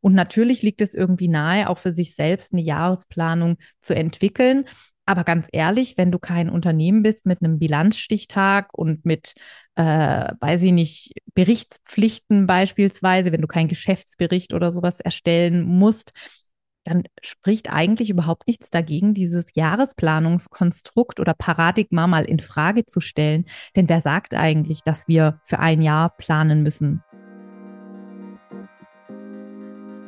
Und natürlich liegt es irgendwie nahe, auch für sich selbst eine Jahresplanung zu entwickeln. Aber ganz ehrlich, wenn du kein Unternehmen bist mit einem Bilanzstichtag und mit, äh, weiß ich nicht, Berichtspflichten beispielsweise, wenn du keinen Geschäftsbericht oder sowas erstellen musst, dann spricht eigentlich überhaupt nichts dagegen, dieses Jahresplanungskonstrukt oder Paradigma mal in Frage zu stellen. Denn wer sagt eigentlich, dass wir für ein Jahr planen müssen?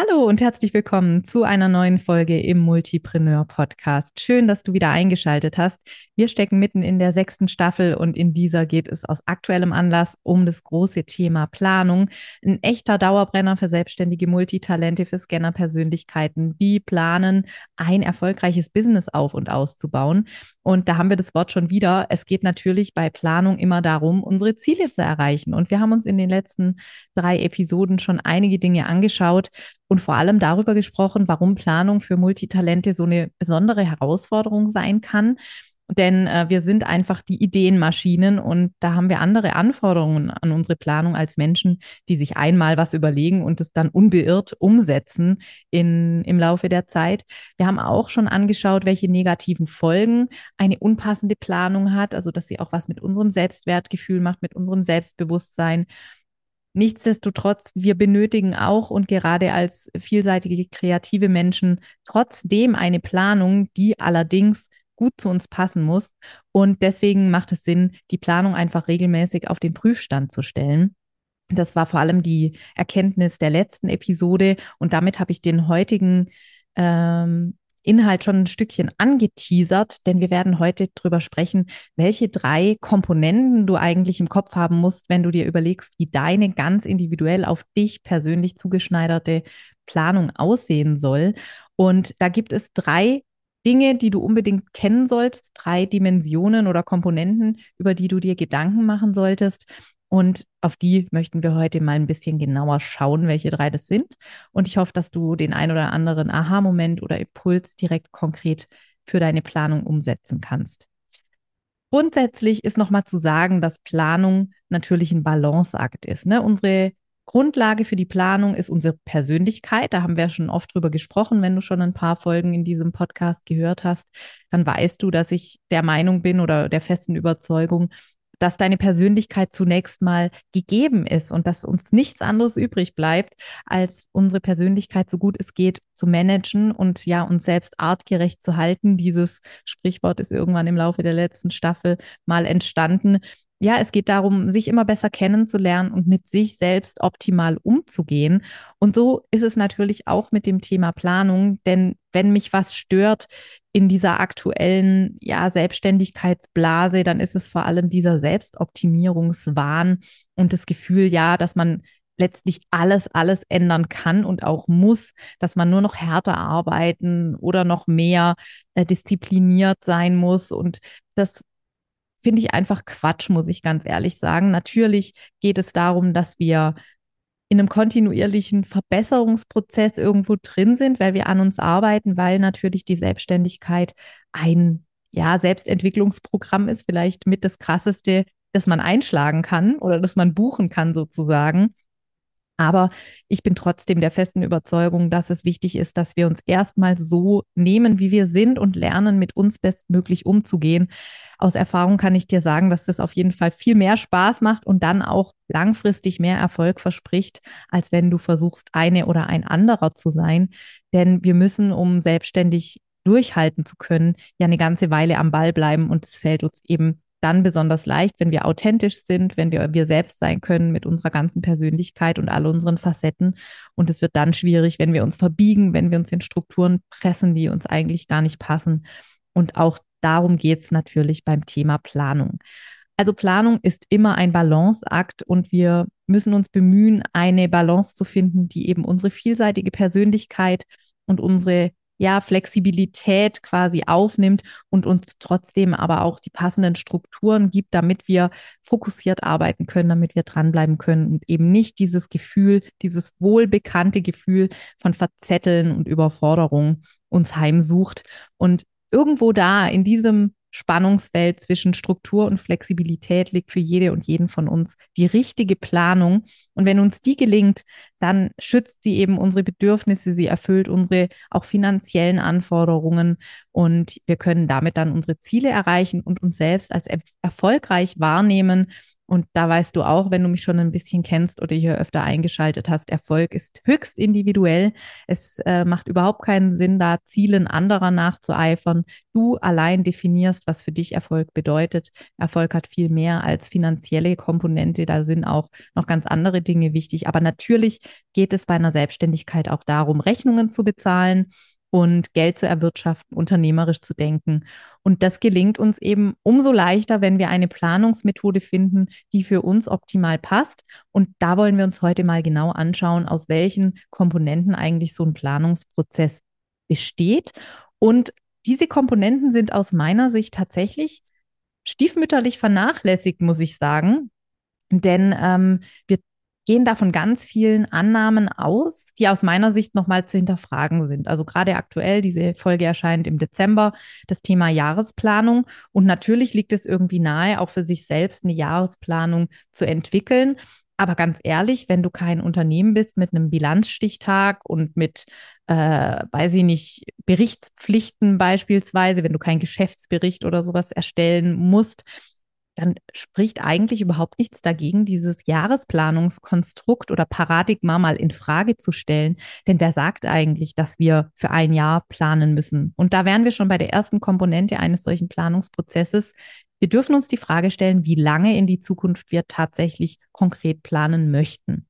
Hallo und herzlich willkommen zu einer neuen Folge im Multipreneur Podcast. Schön, dass du wieder eingeschaltet hast. Wir stecken mitten in der sechsten Staffel und in dieser geht es aus aktuellem Anlass um das große Thema Planung. Ein echter Dauerbrenner für selbstständige Multitalente, für Scanner-Persönlichkeiten. Wie planen, ein erfolgreiches Business auf und auszubauen. Und da haben wir das Wort schon wieder. Es geht natürlich bei Planung immer darum, unsere Ziele zu erreichen. Und wir haben uns in den letzten drei Episoden schon einige Dinge angeschaut und vor allem darüber gesprochen, warum Planung für Multitalente so eine besondere Herausforderung sein kann. Denn äh, wir sind einfach die Ideenmaschinen und da haben wir andere Anforderungen an unsere Planung als Menschen, die sich einmal was überlegen und es dann unbeirrt umsetzen in, im Laufe der Zeit. Wir haben auch schon angeschaut, welche negativen Folgen eine unpassende Planung hat, also dass sie auch was mit unserem Selbstwertgefühl macht, mit unserem Selbstbewusstsein. Nichtsdestotrotz, wir benötigen auch und gerade als vielseitige kreative Menschen trotzdem eine Planung, die allerdings gut zu uns passen muss. Und deswegen macht es Sinn, die Planung einfach regelmäßig auf den Prüfstand zu stellen. Das war vor allem die Erkenntnis der letzten Episode und damit habe ich den heutigen ähm, Inhalt schon ein Stückchen angeteasert, denn wir werden heute darüber sprechen, welche drei Komponenten du eigentlich im Kopf haben musst, wenn du dir überlegst, wie deine ganz individuell auf dich persönlich zugeschneiderte Planung aussehen soll. Und da gibt es drei Dinge, die du unbedingt kennen solltest, drei Dimensionen oder Komponenten, über die du dir Gedanken machen solltest. Und auf die möchten wir heute mal ein bisschen genauer schauen, welche drei das sind. Und ich hoffe, dass du den ein oder anderen Aha-Moment oder Impuls direkt konkret für deine Planung umsetzen kannst. Grundsätzlich ist nochmal zu sagen, dass Planung natürlich ein Balanceakt ist. Ne? Unsere Grundlage für die Planung ist unsere Persönlichkeit. Da haben wir schon oft drüber gesprochen. Wenn du schon ein paar Folgen in diesem Podcast gehört hast, dann weißt du, dass ich der Meinung bin oder der festen Überzeugung, dass deine Persönlichkeit zunächst mal gegeben ist und dass uns nichts anderes übrig bleibt, als unsere Persönlichkeit so gut es geht zu managen und ja, uns selbst artgerecht zu halten. Dieses Sprichwort ist irgendwann im Laufe der letzten Staffel mal entstanden. Ja, es geht darum, sich immer besser kennenzulernen und mit sich selbst optimal umzugehen. Und so ist es natürlich auch mit dem Thema Planung, denn wenn mich was stört, in dieser aktuellen ja, Selbstständigkeitsblase, dann ist es vor allem dieser Selbstoptimierungswahn und das Gefühl, ja, dass man letztlich alles, alles ändern kann und auch muss, dass man nur noch härter arbeiten oder noch mehr äh, diszipliniert sein muss. Und das finde ich einfach Quatsch, muss ich ganz ehrlich sagen. Natürlich geht es darum, dass wir in einem kontinuierlichen Verbesserungsprozess irgendwo drin sind, weil wir an uns arbeiten, weil natürlich die Selbstständigkeit ein ja, Selbstentwicklungsprogramm ist, vielleicht mit das krasseste, das man einschlagen kann oder das man buchen kann sozusagen. Aber ich bin trotzdem der festen Überzeugung, dass es wichtig ist, dass wir uns erstmal so nehmen, wie wir sind und lernen, mit uns bestmöglich umzugehen. Aus Erfahrung kann ich dir sagen, dass das auf jeden Fall viel mehr Spaß macht und dann auch langfristig mehr Erfolg verspricht, als wenn du versuchst, eine oder ein anderer zu sein. Denn wir müssen, um selbstständig durchhalten zu können, ja eine ganze Weile am Ball bleiben und es fällt uns eben dann besonders leicht, wenn wir authentisch sind, wenn wir wir selbst sein können mit unserer ganzen Persönlichkeit und all unseren Facetten. Und es wird dann schwierig, wenn wir uns verbiegen, wenn wir uns in Strukturen pressen, die uns eigentlich gar nicht passen. Und auch darum geht es natürlich beim Thema Planung. Also Planung ist immer ein Balanceakt und wir müssen uns bemühen, eine Balance zu finden, die eben unsere vielseitige Persönlichkeit und unsere ja, Flexibilität quasi aufnimmt und uns trotzdem aber auch die passenden Strukturen gibt, damit wir fokussiert arbeiten können, damit wir dranbleiben können und eben nicht dieses Gefühl, dieses wohlbekannte Gefühl von Verzetteln und Überforderung uns heimsucht. Und irgendwo da in diesem Spannungsfeld zwischen Struktur und Flexibilität liegt für jede und jeden von uns. Die richtige Planung. Und wenn uns die gelingt, dann schützt sie eben unsere Bedürfnisse, sie erfüllt unsere auch finanziellen Anforderungen. Und wir können damit dann unsere Ziele erreichen und uns selbst als erfolgreich wahrnehmen und da weißt du auch, wenn du mich schon ein bisschen kennst oder hier öfter eingeschaltet hast, Erfolg ist höchst individuell. Es äh, macht überhaupt keinen Sinn, da Zielen anderer nachzueifern. Du allein definierst, was für dich Erfolg bedeutet. Erfolg hat viel mehr als finanzielle Komponente. Da sind auch noch ganz andere Dinge wichtig. Aber natürlich geht es bei einer Selbstständigkeit auch darum, Rechnungen zu bezahlen und Geld zu erwirtschaften, unternehmerisch zu denken. Und das gelingt uns eben umso leichter, wenn wir eine Planungsmethode finden, die für uns optimal passt. Und da wollen wir uns heute mal genau anschauen, aus welchen Komponenten eigentlich so ein Planungsprozess besteht. Und diese Komponenten sind aus meiner Sicht tatsächlich stiefmütterlich vernachlässigt, muss ich sagen. Denn ähm, wir gehen da von ganz vielen Annahmen aus, die aus meiner Sicht nochmal zu hinterfragen sind. Also gerade aktuell, diese Folge erscheint im Dezember, das Thema Jahresplanung. Und natürlich liegt es irgendwie nahe, auch für sich selbst eine Jahresplanung zu entwickeln. Aber ganz ehrlich, wenn du kein Unternehmen bist mit einem Bilanzstichtag und mit, äh, weiß ich nicht, Berichtspflichten beispielsweise, wenn du keinen Geschäftsbericht oder sowas erstellen musst, dann spricht eigentlich überhaupt nichts dagegen, dieses Jahresplanungskonstrukt oder Paradigma mal in Frage zu stellen. Denn der sagt eigentlich, dass wir für ein Jahr planen müssen. Und da wären wir schon bei der ersten Komponente eines solchen Planungsprozesses. Wir dürfen uns die Frage stellen, wie lange in die Zukunft wir tatsächlich konkret planen möchten.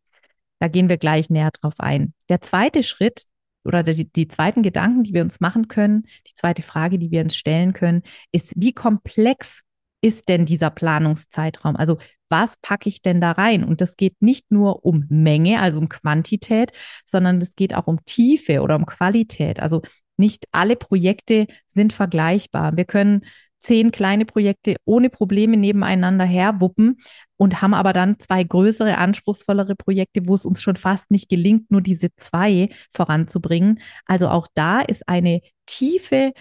Da gehen wir gleich näher drauf ein. Der zweite Schritt, oder die, die, zweiten Gedanken, die wir uns machen können, die zweite Frage, die wir uns stellen können, ist, wie komplex ist denn dieser Planungszeitraum? Also was packe ich denn da rein? Und das geht nicht nur um Menge, also um Quantität, sondern es geht auch um Tiefe oder um Qualität. Also nicht alle Projekte sind vergleichbar. Wir können zehn kleine Projekte ohne Probleme nebeneinander herwuppen und haben aber dann zwei größere, anspruchsvollere Projekte, wo es uns schon fast nicht gelingt, nur diese zwei voranzubringen. Also auch da ist eine tiefe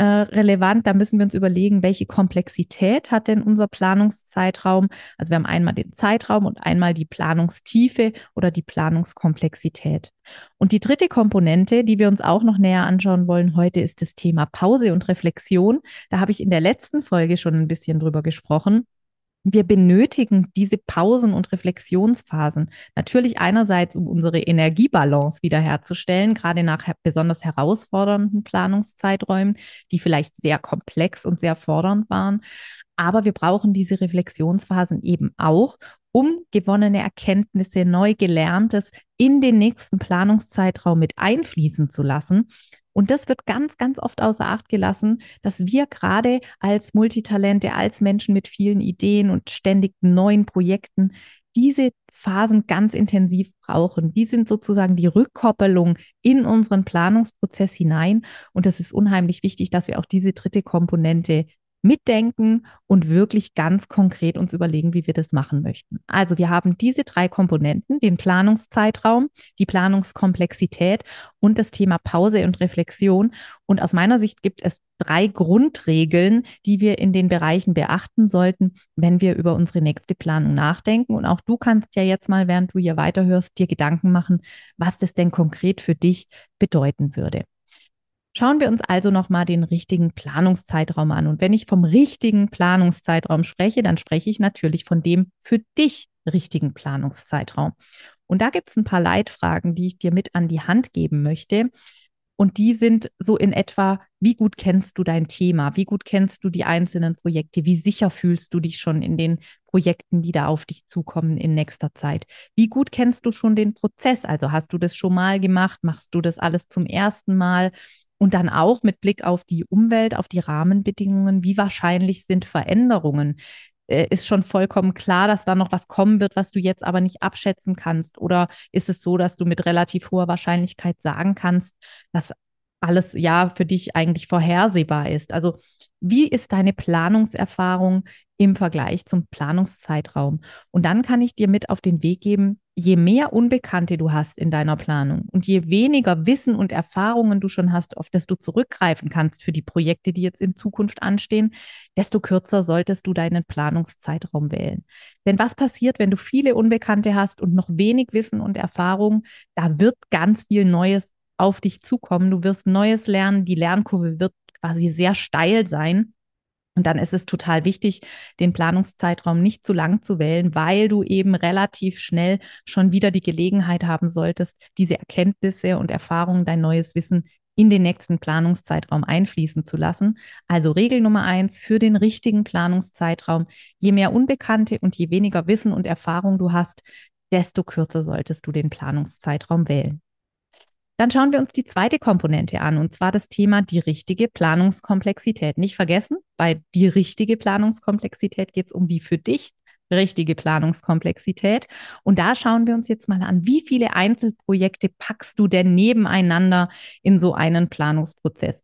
äh, relevant. Da müssen wir uns überlegen, welche Komplexität hat denn unser Planungszeitraum. Also wir haben einmal den Zeitraum und einmal die Planungstiefe oder die Planungskomplexität. Und die dritte Komponente, die wir uns auch noch näher anschauen wollen heute, ist das Thema Pause und Reflexion. Da habe ich in der letzten Folge schon ein bisschen drüber gesprochen. Wir benötigen diese Pausen und Reflexionsphasen natürlich einerseits, um unsere Energiebalance wiederherzustellen, gerade nach besonders herausfordernden Planungszeiträumen, die vielleicht sehr komplex und sehr fordernd waren. Aber wir brauchen diese Reflexionsphasen eben auch, um gewonnene Erkenntnisse, neu gelerntes in den nächsten Planungszeitraum mit einfließen zu lassen, und das wird ganz, ganz oft außer Acht gelassen, dass wir gerade als Multitalente, als Menschen mit vielen Ideen und ständig neuen Projekten diese Phasen ganz intensiv brauchen. Die sind sozusagen die Rückkoppelung in unseren Planungsprozess hinein. Und es ist unheimlich wichtig, dass wir auch diese dritte Komponente mitdenken und wirklich ganz konkret uns überlegen, wie wir das machen möchten. Also wir haben diese drei Komponenten, den Planungszeitraum, die Planungskomplexität und das Thema Pause und Reflexion. Und aus meiner Sicht gibt es drei Grundregeln, die wir in den Bereichen beachten sollten, wenn wir über unsere nächste Planung nachdenken. Und auch du kannst ja jetzt mal, während du hier weiterhörst, dir Gedanken machen, was das denn konkret für dich bedeuten würde. Schauen wir uns also nochmal den richtigen Planungszeitraum an. Und wenn ich vom richtigen Planungszeitraum spreche, dann spreche ich natürlich von dem für dich richtigen Planungszeitraum. Und da gibt es ein paar Leitfragen, die ich dir mit an die Hand geben möchte. Und die sind so in etwa, wie gut kennst du dein Thema? Wie gut kennst du die einzelnen Projekte? Wie sicher fühlst du dich schon in den Projekten, die da auf dich zukommen in nächster Zeit? Wie gut kennst du schon den Prozess? Also hast du das schon mal gemacht? Machst du das alles zum ersten Mal? Und dann auch mit Blick auf die Umwelt, auf die Rahmenbedingungen, wie wahrscheinlich sind Veränderungen? Äh, ist schon vollkommen klar, dass da noch was kommen wird, was du jetzt aber nicht abschätzen kannst? Oder ist es so, dass du mit relativ hoher Wahrscheinlichkeit sagen kannst, dass alles ja für dich eigentlich vorhersehbar ist. Also wie ist deine Planungserfahrung im Vergleich zum Planungszeitraum? Und dann kann ich dir mit auf den Weg geben, je mehr Unbekannte du hast in deiner Planung und je weniger Wissen und Erfahrungen du schon hast, auf das du zurückgreifen kannst für die Projekte, die jetzt in Zukunft anstehen, desto kürzer solltest du deinen Planungszeitraum wählen. Denn was passiert, wenn du viele Unbekannte hast und noch wenig Wissen und Erfahrung? Da wird ganz viel Neues auf dich zukommen. Du wirst Neues lernen. Die Lernkurve wird quasi sehr steil sein. Und dann ist es total wichtig, den Planungszeitraum nicht zu lang zu wählen, weil du eben relativ schnell schon wieder die Gelegenheit haben solltest, diese Erkenntnisse und Erfahrungen, dein neues Wissen in den nächsten Planungszeitraum einfließen zu lassen. Also Regel Nummer eins für den richtigen Planungszeitraum. Je mehr Unbekannte und je weniger Wissen und Erfahrung du hast, desto kürzer solltest du den Planungszeitraum wählen. Dann schauen wir uns die zweite Komponente an, und zwar das Thema die richtige Planungskomplexität. Nicht vergessen, bei die richtige Planungskomplexität geht es um die für dich richtige Planungskomplexität. Und da schauen wir uns jetzt mal an, wie viele Einzelprojekte packst du denn nebeneinander in so einen Planungsprozess?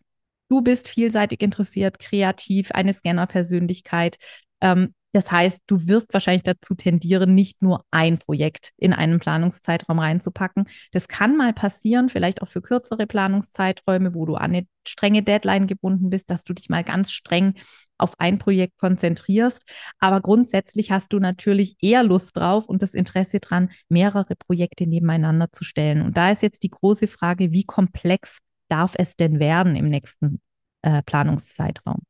Du bist vielseitig interessiert, kreativ, eine Scanner-Persönlichkeit. Ähm, das heißt, du wirst wahrscheinlich dazu tendieren, nicht nur ein Projekt in einen Planungszeitraum reinzupacken. Das kann mal passieren, vielleicht auch für kürzere Planungszeiträume, wo du an eine strenge Deadline gebunden bist, dass du dich mal ganz streng auf ein Projekt konzentrierst. Aber grundsätzlich hast du natürlich eher Lust drauf und das Interesse dran, mehrere Projekte nebeneinander zu stellen. Und da ist jetzt die große Frage, wie komplex darf es denn werden im nächsten äh, Planungszeitraum?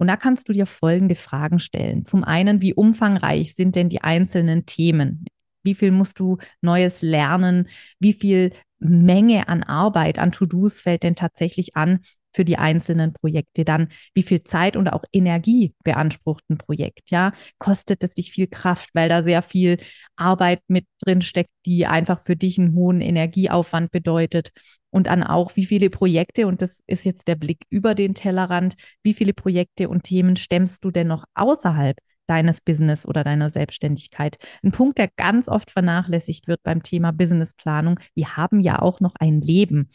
Und da kannst du dir folgende Fragen stellen. Zum einen, wie umfangreich sind denn die einzelnen Themen? Wie viel musst du Neues lernen? Wie viel Menge an Arbeit, an To-Dos fällt denn tatsächlich an für die einzelnen Projekte? Dann, wie viel Zeit und auch Energie beansprucht ein Projekt? Ja, kostet es dich viel Kraft, weil da sehr viel Arbeit mit drin steckt, die einfach für dich einen hohen Energieaufwand bedeutet? und dann auch, wie viele Projekte, und das ist jetzt der Blick über den Tellerrand, wie viele Projekte und Themen stemmst du denn noch außerhalb deines Business oder deiner Selbstständigkeit? Ein Punkt, der ganz oft vernachlässigt wird beim Thema Businessplanung. Wir haben ja auch noch ein Leben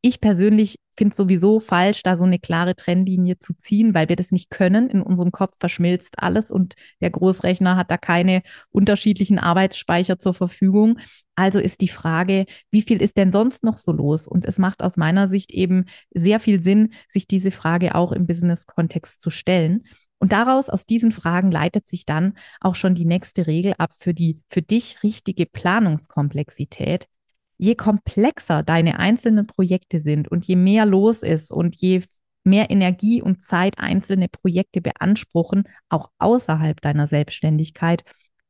ich persönlich finde es sowieso falsch, da so eine klare Trennlinie zu ziehen, weil wir das nicht können. In unserem Kopf verschmilzt alles und der Großrechner hat da keine unterschiedlichen Arbeitsspeicher zur Verfügung. Also ist die Frage, wie viel ist denn sonst noch so los? Und es macht aus meiner Sicht eben sehr viel Sinn, sich diese Frage auch im Business-Kontext zu stellen. Und daraus, aus diesen Fragen, leitet sich dann auch schon die nächste Regel ab für die für dich richtige Planungskomplexität, je komplexer deine einzelnen Projekte sind und je mehr los ist und je mehr Energie und Zeit einzelne Projekte beanspruchen, auch außerhalb deiner Selbstständigkeit,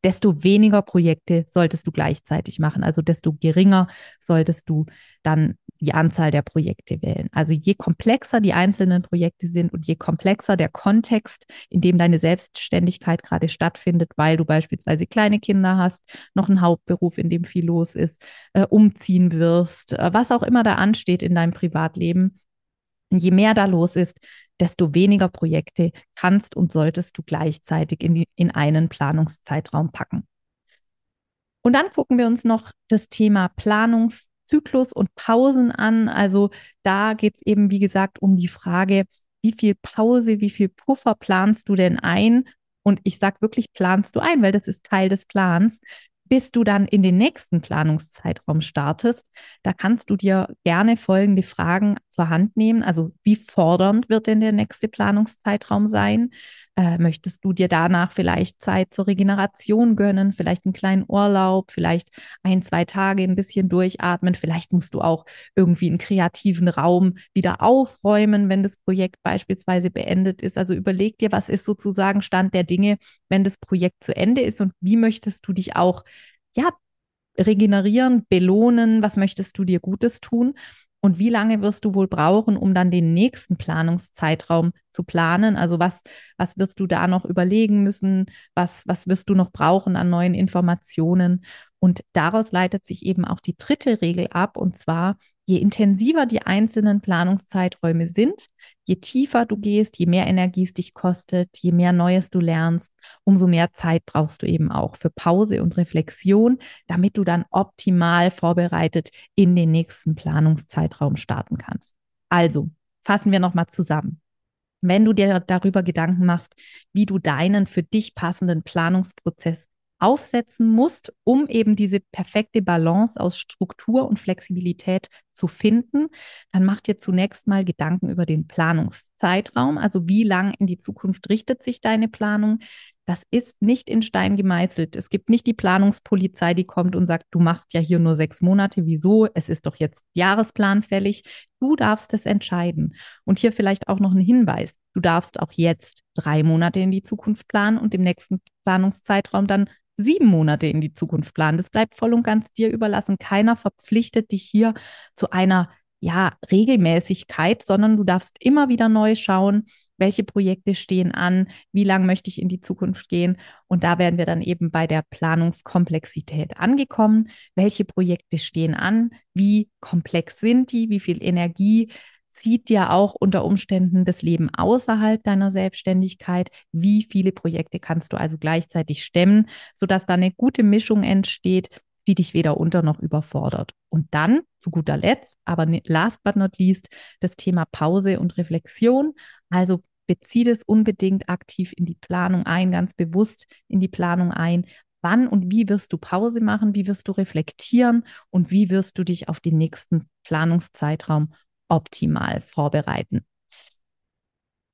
desto weniger Projekte solltest du gleichzeitig machen. Also desto geringer solltest du dann die Anzahl der Projekte wählen. Also je komplexer die einzelnen Projekte sind und je komplexer der Kontext, in dem deine Selbstständigkeit gerade stattfindet, weil du beispielsweise kleine Kinder hast, noch einen Hauptberuf, in dem viel los ist, äh, umziehen wirst, äh, was auch immer da ansteht in deinem Privatleben. Je mehr da los ist, desto weniger Projekte kannst und solltest du gleichzeitig in, die, in einen Planungszeitraum packen. Und dann gucken wir uns noch das Thema Planungszyklus und Pausen an. Also da geht es eben, wie gesagt, um die Frage, wie viel Pause, wie viel Puffer planst du denn ein? Und ich sage wirklich, planst du ein, weil das ist Teil des Plans bis du dann in den nächsten Planungszeitraum startest, da kannst du dir gerne folgende Fragen zur Hand nehmen. Also wie fordernd wird denn der nächste Planungszeitraum sein? Äh, möchtest du dir danach vielleicht Zeit zur Regeneration gönnen, vielleicht einen kleinen Urlaub, vielleicht ein, zwei Tage ein bisschen durchatmen, vielleicht musst du auch irgendwie einen kreativen Raum wieder aufräumen, wenn das Projekt beispielsweise beendet ist. Also überleg dir, was ist sozusagen Stand der Dinge, wenn das Projekt zu Ende ist und wie möchtest du dich auch ja, regenerieren, belohnen, was möchtest du dir Gutes tun und wie lange wirst du wohl brauchen, um dann den nächsten Planungszeitraum zu planen? Also was, was wirst du da noch überlegen müssen? Was, was wirst du noch brauchen an neuen Informationen? Und daraus leitet sich eben auch die dritte Regel ab, und zwar, je intensiver die einzelnen Planungszeiträume sind, je tiefer du gehst, je mehr Energie es dich kostet, je mehr Neues du lernst, umso mehr Zeit brauchst du eben auch für Pause und Reflexion, damit du dann optimal vorbereitet in den nächsten Planungszeitraum starten kannst. Also, fassen wir nochmal zusammen. Wenn du dir darüber Gedanken machst, wie du deinen für dich passenden Planungsprozess aufsetzen musst, um eben diese perfekte Balance aus Struktur und Flexibilität zu finden, dann mach dir zunächst mal Gedanken über den Planungszeitraum, also wie lang in die Zukunft richtet sich deine Planung. Das ist nicht in Stein gemeißelt. Es gibt nicht die Planungspolizei, die kommt und sagt, du machst ja hier nur sechs Monate. Wieso? Es ist doch jetzt Jahresplan fällig. Du darfst es entscheiden. Und hier vielleicht auch noch ein Hinweis. Du darfst auch jetzt drei Monate in die Zukunft planen und im nächsten Planungszeitraum dann sieben Monate in die Zukunft planen. Das bleibt voll und ganz dir überlassen. Keiner verpflichtet dich hier zu einer ja, Regelmäßigkeit, sondern du darfst immer wieder neu schauen, welche Projekte stehen an, wie lang möchte ich in die Zukunft gehen. Und da werden wir dann eben bei der Planungskomplexität angekommen. Welche Projekte stehen an? Wie komplex sind die? Wie viel Energie zieht dir auch unter Umständen das Leben außerhalb deiner Selbstständigkeit. Wie viele Projekte kannst du also gleichzeitig stemmen, sodass da eine gute Mischung entsteht, die dich weder unter noch überfordert. Und dann, zu guter Letzt, aber last but not least, das Thema Pause und Reflexion. Also bezieh das unbedingt aktiv in die Planung ein, ganz bewusst in die Planung ein. Wann und wie wirst du Pause machen? Wie wirst du reflektieren? Und wie wirst du dich auf den nächsten Planungszeitraum optimal vorbereiten.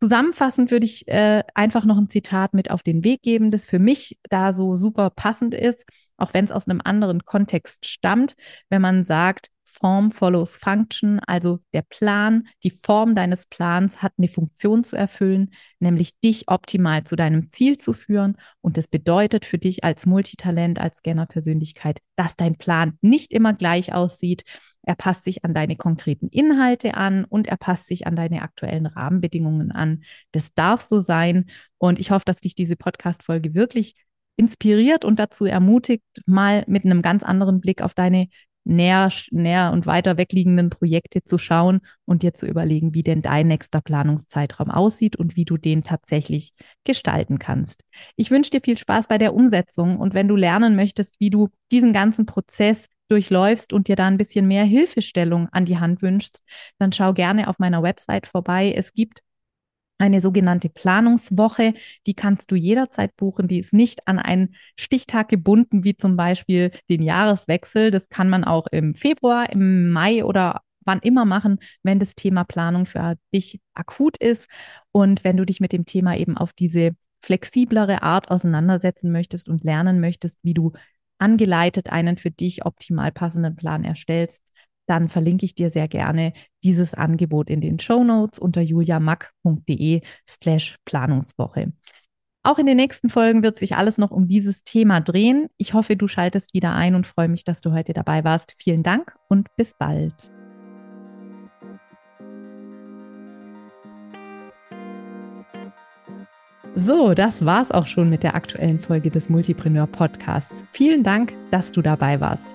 Zusammenfassend würde ich äh, einfach noch ein Zitat mit auf den Weg geben, das für mich da so super passend ist, auch wenn es aus einem anderen Kontext stammt, wenn man sagt, Form follows Function, also der Plan, die Form deines Plans hat eine Funktion zu erfüllen, nämlich dich optimal zu deinem Ziel zu führen. Und das bedeutet für dich als Multitalent, als Scanner-Persönlichkeit, dass dein Plan nicht immer gleich aussieht. Er passt sich an deine konkreten Inhalte an und er passt sich an deine aktuellen Rahmenbedingungen an. Das darf so sein. Und ich hoffe, dass dich diese Podcast-Folge wirklich inspiriert und dazu ermutigt, mal mit einem ganz anderen Blick auf deine näher, näher und weiter wegliegenden Projekte zu schauen und dir zu überlegen, wie denn dein nächster Planungszeitraum aussieht und wie du den tatsächlich gestalten kannst. Ich wünsche dir viel Spaß bei der Umsetzung und wenn du lernen möchtest, wie du diesen ganzen Prozess durchläufst und dir da ein bisschen mehr Hilfestellung an die Hand wünschst, dann schau gerne auf meiner Website vorbei. Es gibt eine sogenannte Planungswoche, die kannst du jederzeit buchen. Die ist nicht an einen Stichtag gebunden, wie zum Beispiel den Jahreswechsel. Das kann man auch im Februar, im Mai oder wann immer machen, wenn das Thema Planung für dich akut ist und wenn du dich mit dem Thema eben auf diese flexiblere Art auseinandersetzen möchtest und lernen möchtest, wie du angeleitet einen für dich optimal passenden Plan erstellst, dann verlinke ich dir sehr gerne dieses Angebot in den Show Notes unter juliamack.de slash Planungswoche. Auch in den nächsten Folgen wird sich alles noch um dieses Thema drehen. Ich hoffe, du schaltest wieder ein und freue mich, dass du heute dabei warst. Vielen Dank und bis bald. So, das war's auch schon mit der aktuellen Folge des Multipreneur Podcasts. Vielen Dank, dass du dabei warst.